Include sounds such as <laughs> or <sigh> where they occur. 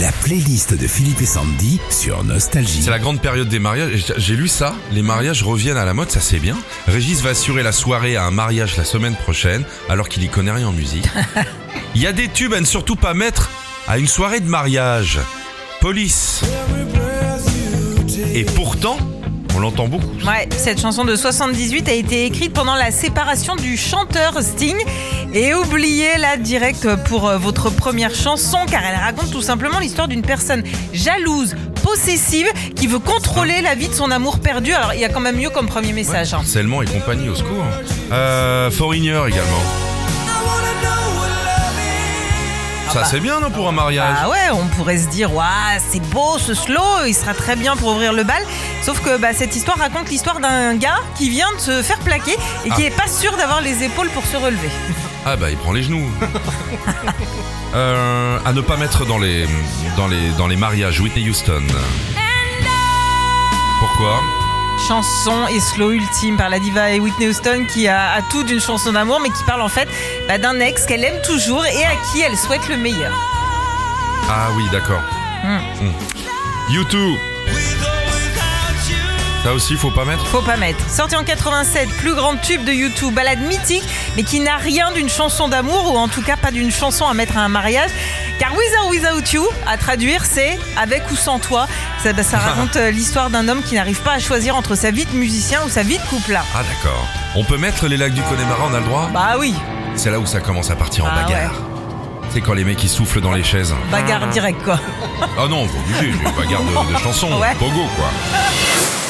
La playlist de Philippe et Sandy sur Nostalgie. C'est la grande période des mariages. J'ai lu ça, les mariages reviennent à la mode, ça c'est bien. Régis va assurer la soirée à un mariage la semaine prochaine, alors qu'il y connaît rien en musique. <laughs> Il y a des tubes à ne surtout pas mettre à une soirée de mariage. Police. Et pourtant, on l'entend beaucoup. Ouais, cette chanson de 78 a été écrite pendant la séparation du chanteur Sting. Et oubliez-la direct pour euh, votre première chanson, car elle raconte tout simplement l'histoire d'une personne jalouse, possessive, qui veut contrôler la vie de son amour perdu. Alors, il y a quand même mieux comme premier message. hein. Harcèlement et compagnie, au secours. Euh, Foreigner également. Ça c'est bien non pour un mariage Ah ouais, on pourrait se dire, waouh, c'est beau ce slow, il sera très bien pour ouvrir le bal. Sauf que bah, cette histoire raconte l'histoire d'un gars qui vient de se faire plaquer et qui Ah. est pas sûr d'avoir les épaules pour se relever. Ah bah il prend les genoux. <laughs> Euh, à ne pas mettre dans les dans les dans les mariages Whitney Houston. Pourquoi Chanson et slow ultime par la diva et Whitney Houston qui a, a tout d'une chanson d'amour mais qui parle en fait bah, d'un ex qu'elle aime toujours et à qui elle souhaite le meilleur. Ah oui d'accord. Hmm. Hmm. YouTube. Ça aussi faut pas mettre. Faut pas mettre. Sorti en 87, plus grand tube de YouTube, balade mythique, mais qui n'a rien d'une chanson d'amour, ou en tout cas pas d'une chanson à mettre à un mariage. Car With or Without You, à traduire, c'est Avec ou sans toi. Ça, bah, ça <laughs> raconte euh, l'histoire d'un homme qui n'arrive pas à choisir entre sa vie de musicien ou sa vie de couple. Ah d'accord. On peut mettre les lacs du Connemara, on a le droit? Bah oui, C'est là où ça commence à partir en Ah bagarre. C'est quand les mecs ils soufflent dans les chaises. bagarre direct quoi. Ah non, faut obligé, une bagarre de, de <laughs> chansons, Ouais. pogo quoi.